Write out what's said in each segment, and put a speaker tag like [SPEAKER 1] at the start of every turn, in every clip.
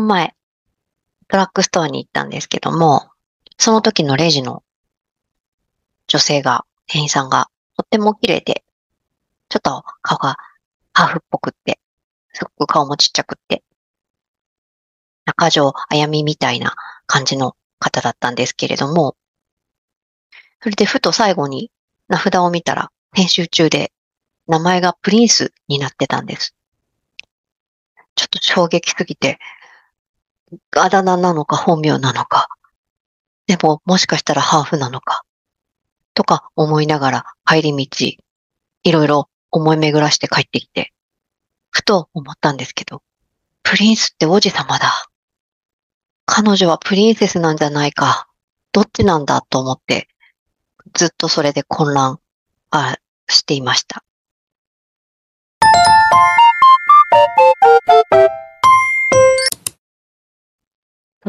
[SPEAKER 1] の前、ドラッグストアに行ったんですけども、その時のレジの女性が、店員さんがとっても綺麗で、ちょっと顔がハーフっぽくって、すごく顔もちっちゃくって、中条あやみみたいな感じの方だったんですけれども、それでふと最後に名札を見たら、編集中で名前がプリンスになってたんです。ちょっと衝撃すぎて、あだ名なのか本名なのか、でももしかしたらハーフなのか、とか思いながら帰り道、いろいろ思い巡らして帰ってきて、ふと思ったんですけど、プリンスって王子様だ。彼女はプリンセスなんじゃないか。どっちなんだと思って、ずっとそれで混乱あしていました。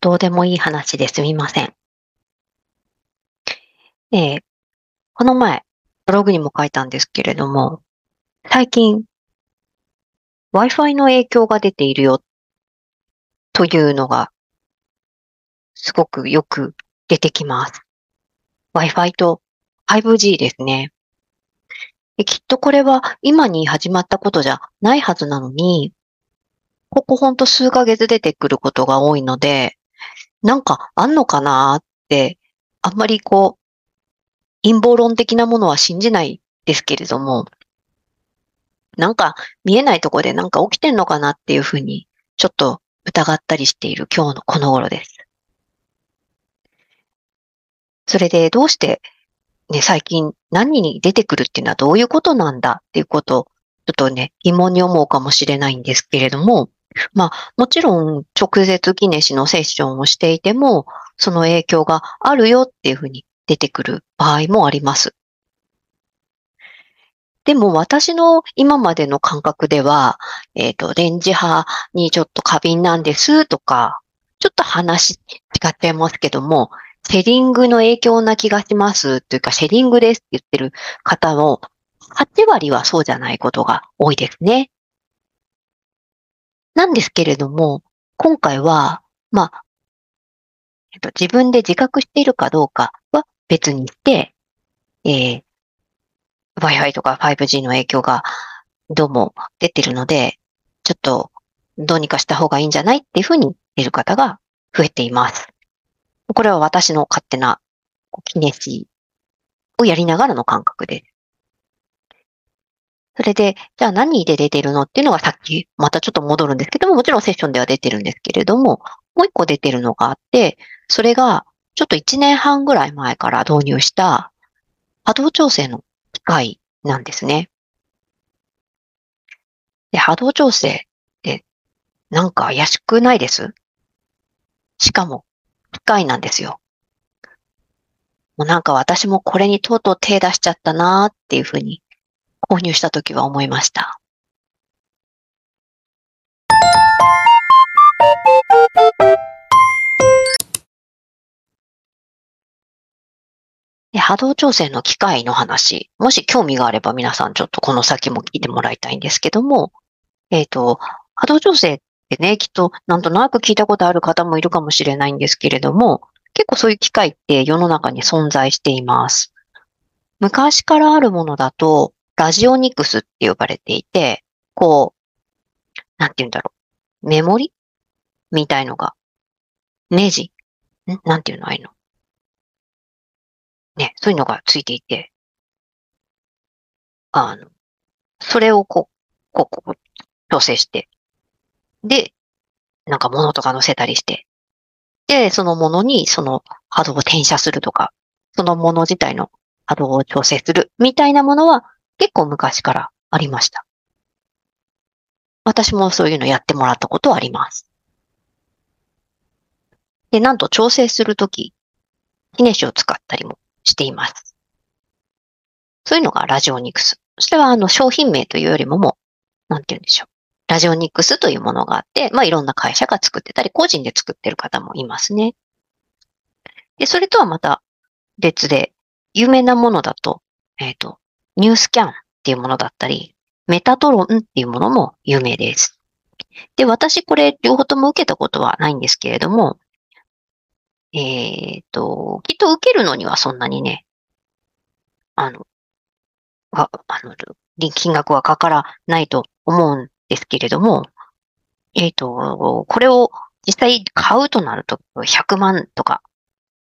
[SPEAKER 1] どうでもいい話ですみません。えー、この前、ブログにも書いたんですけれども、最近、Wi-Fi の影響が出ているよ、というのが、すごくよく出てきます。Wi-Fi と 5G ですね。きっとこれは今に始まったことじゃないはずなのに、ここほんと数ヶ月出てくることが多いので、なんかあんのかなって、あんまりこう、陰謀論的なものは信じないですけれども、なんか見えないとこでなんか起きてんのかなっていうふうに、ちょっと疑ったりしている今日のこの頃です。それでどうしてね、最近何に出てくるっていうのはどういうことなんだっていうことを、ちょっとね、疑問に思うかもしれないんですけれども、まあ、もちろん直接記念誌のセッションをしていても、その影響があるよっていうふうに出てくる場合もあります。でも私の今までの感覚では、えっ、ー、と、レンジ派にちょっと過敏なんですとか、ちょっと話違っちゃいますけども、シェリングの影響な気がしますというか、シェリングですって言ってる方の8割はそうじゃないことが多いですね。なんですけれども、今回は、まあ、えっと、自分で自覚しているかどうかは別にして、えー、Wi-Fi とか 5G の影響がどうも出てるので、ちょっとどうにかした方がいいんじゃないっていうふうに言える方が増えています。これは私の勝手な記念誌をやりながらの感覚です。それで、じゃあ何で出てるのっていうのがさっき、またちょっと戻るんですけども、もちろんセッションでは出てるんですけれども、もう一個出てるのがあって、それがちょっと一年半ぐらい前から導入した波動調整の機械なんですね。で、波動調整ってなんか怪しくないです？しかも機械なんですよ。もうなんか私もこれにとうとう手出しちゃったなーっていうふうに購入したときは思いました。で波動調整の機械の話、もし興味があれば皆さんちょっとこの先も聞いてもらいたいんですけども、えっ、ー、と、波動調整でね、きっとなんとなく聞いたことある方もいるかもしれないんですけれども、結構そういう機会って世の中に存在しています。昔からあるものだと、ラジオニクスって呼ばれていて、こう、なんて言うんだろう。メモリ？みたいのが、ネジ？ん？なんていうの？ああいうの。ね、そういうのがついていて、あの、それをこう、こう、こう、調整して、で、なんか物とか乗せたりして、で、そのものにその波動を転写するとか、そのもの自体の波動を調整するみたいなものは結構昔からありました。私もそういうのやってもらったことはあります。で、なんと調整するとき、ヒネシを使ったりもしています。そういうのがラジオニクス。それはあの商品名というよりももう、なんて言うんでしょう。ラジオニクスというものがあって、まあいろんな会社が作ってたり、個人で作ってる方もいますね。で、それとはまた別で、有名なものだと、えっ、ー、と、ニュースキャンっていうものだったり、メタトロンっていうものも有名です。で、私これ両方とも受けたことはないんですけれども、えっ、と、きっと受けるのにはそんなにね、あの、ああの、金額はかからないと思うんですけれども、えっ、と、これを実際買うとなると100万とか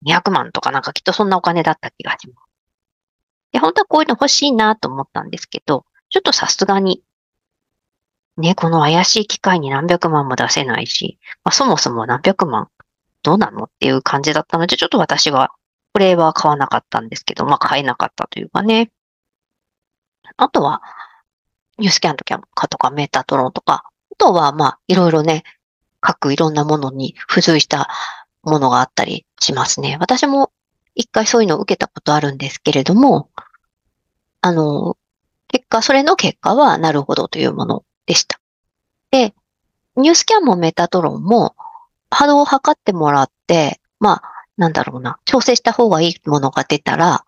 [SPEAKER 1] 200万とかなんかきっとそんなお金だった気がします。で、本当はこういうの欲しいなと思ったんですけど、ちょっとさすがに、ね、この怪しい機械に何百万も出せないし、まあ、そもそも何百万どうなのっていう感じだったので、ちょっと私は、これは買わなかったんですけど、まあ買えなかったというかね。あとは、ニュースキャンとかとかメータトロンとか、あとはまあいろいろね、各いろんなものに付随したものがあったりしますね。私も一回そういうのを受けたことあるんですけれども、あの、結果、それの結果はなるほどというものでした。で、ニュースキャンもメタトロンも波動を測ってもらって、まあ、なんだろうな、調整した方がいいものが出たら、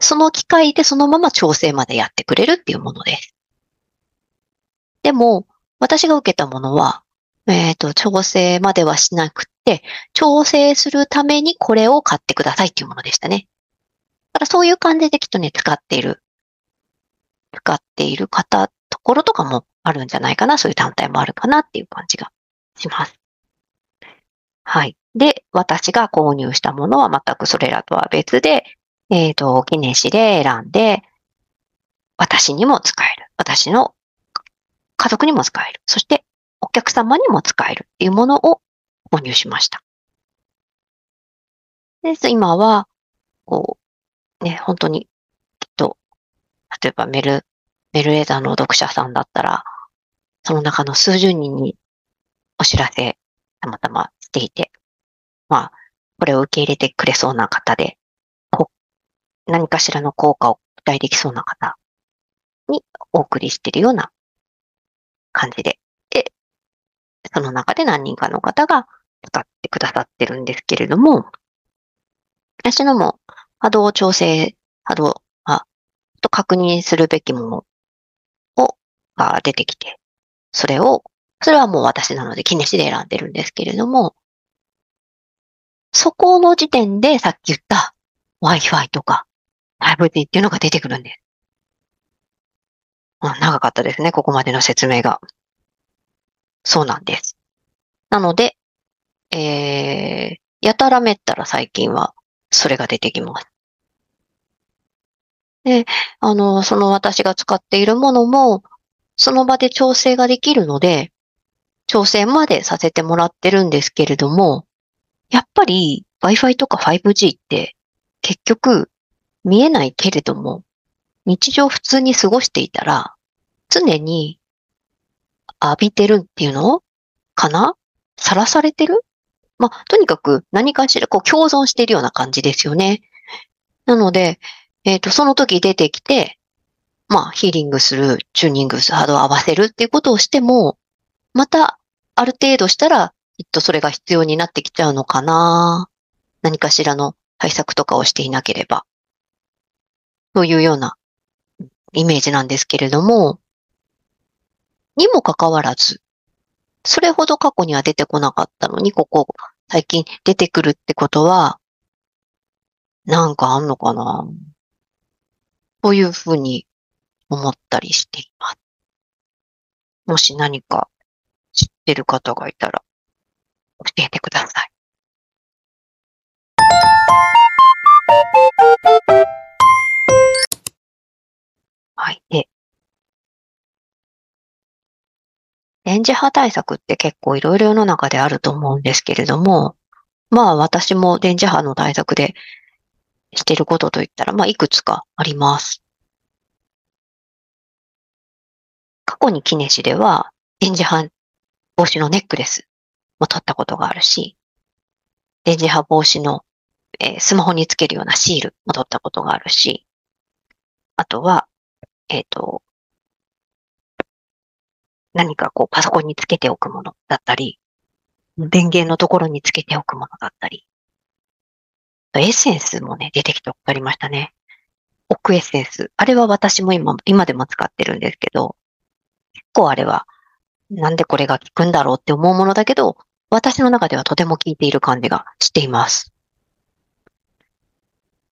[SPEAKER 1] その機械でそのまま調整までやってくれるっていうものです。でも、私が受けたものは、えっ、ー、と、調整まではしなくて、調整するためにこれを買ってくださいっていうものでしたね。だからそういう感じできっとね、使っている、使っている方、ところとかもあるんじゃないかな、そういう団体もあるかなっていう感じがします。はい。で、私が購入したものは全くそれらとは別で、えっ、ー、と、記念誌で選んで、私にも使える。私の家族にも使える。そしてお客様にも使えるっていうものを購入しました。で、今は、こう、ね、本当に、きっと、例えばメル、メルエザーの読者さんだったら、その中の数十人にお知らせ、たまたましていて、まあ、これを受け入れてくれそうな方で、こ何かしらの効果を期待できそうな方にお送りしているような感じででその中で何人かの方が使ってくださってるんですけれども、私のも波動調整、波動、あ、と確認するべきものを、が出てきて、それを、それはもう私なので、気にしで選んでるんですけれども、そこの時点でさっき言った Wi-Fi とか 5G っていうのが出てくるんです。長かったですね、ここまでの説明が。そうなんです。なので、えー、やたらめったら最近はそれが出てきます。で、あの、その私が使っているものも、その場で調整ができるので、調整までさせてもらってるんですけれども、やっぱり Wi-Fi とか 5G って結局見えないけれども、日常普通に過ごしていたら、常に浴びてるっていうのかな？さらされてる？まあ、とにかく何かしらこう共存しているような感じですよね。なので、えっ、ー、と、その時出てきて、まあ、ヒーリングする、チューニングする、ハードを合わせるっていうことをしても、また、ある程度したら、きっとそれが必要になってきちゃうのかな。何かしらの対策とかをしていなければ。というようなイメージなんですけれども、にもかかわらず、それほど過去には出てこなかったのに、ここ最近出てくるってことは、なんかあんのかなというふうに思ったりしています。もし何か知ってる方がいたら教えてください。はい。で、電磁波対策って結構いろいろ世の中であると思うんですけれども、まあ私も電磁波の対策でしてることといったら、まあいくつかあります。過去にキネシでは電磁波防止のネックレスも取ったことがあるし、電磁波防止の、えー、スマホにつけるようなシールも取ったことがあるし、あとは、えっ、ー、と、何かこうパソコンにつけておくものだったり、電源のところにつけておくものだったり、エッセンスもね、出てきてありましたね。オクエッセンス。あれは私も今、今でも使ってるんですけど、結構あれはなんでこれが効くんだろうって思うものだけど、私の中ではとても効いている感じがしています。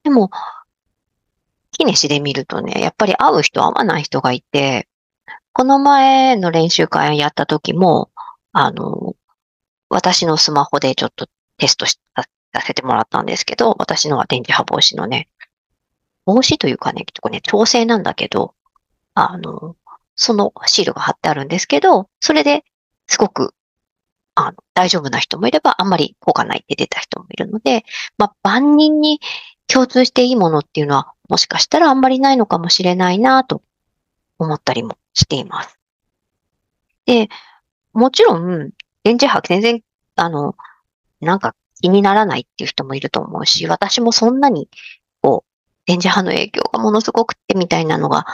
[SPEAKER 1] でも、キネシで見るとね、やっぱり会う人、会わない人がいて、この前の練習会をやった時も、あの、私のスマホでちょっとテストさせてもらったんですけど、私のは電磁波防止のね、防止というかね、結構ね、調整なんだけど、あの、そのシールが貼ってあるんですけど、それですごく、あの、大丈夫な人もいれば、あんまり効果ないって出た人もいるので、まあ、万人に共通していいものっていうのは、もしかしたらあんまりないのかもしれないなと思ったりもしています。で、もちろん、電磁波全然、あの、なんか気にならないっていう人もいると思うし、私もそんなに、こう、電磁波の影響がものすごくってみたいなのが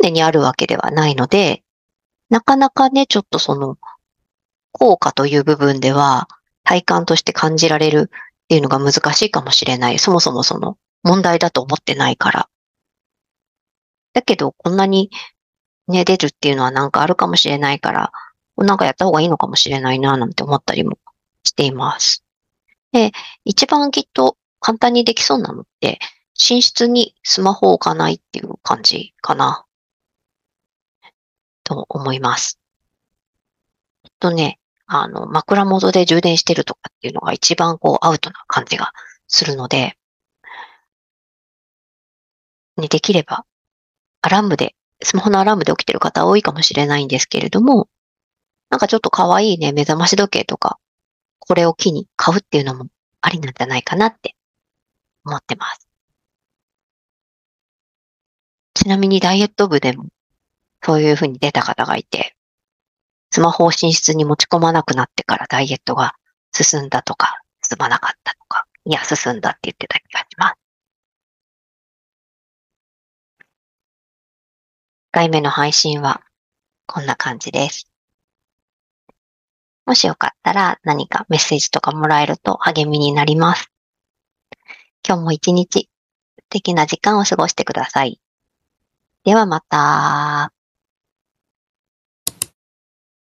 [SPEAKER 1] 常にあるわけではないので、なかなかね、ちょっとその、効果という部分では、体感として感じられるっていうのが難しいかもしれない。そもそもその問題だと思ってないから。だけど、こんなにね、出るっていうのはなんかあるかもしれないから、なんかやった方がいいのかもしれないな、なんて思ったりもしています。で、一番きっと簡単にできそうなのって、寝室にスマホを置かないっていう感じかな。と思います。えっとね、あの、枕元で充電してるとかっていうのが一番こうアウトな感じがするので、ね、できれば、アラームで、スマホのアラームで起きてる方多いかもしれないんですけれども、なんかちょっと可愛いね、目覚まし時計とか、これを機に買うっていうのもありなんじゃないかなって思ってます。ちなみにダイエット部でもそういうふうに出た方がいて、スマホを寝室に持ち込まなくなってからダイエットが進んだとか、進まなかったとか、いや、進んだって言ってた気がします。回目の配信はこんな感じです。もしよかったら何かメッセージとかもらえると励みになります。今日も一日素敵な時間を過ごしてください。ではまた。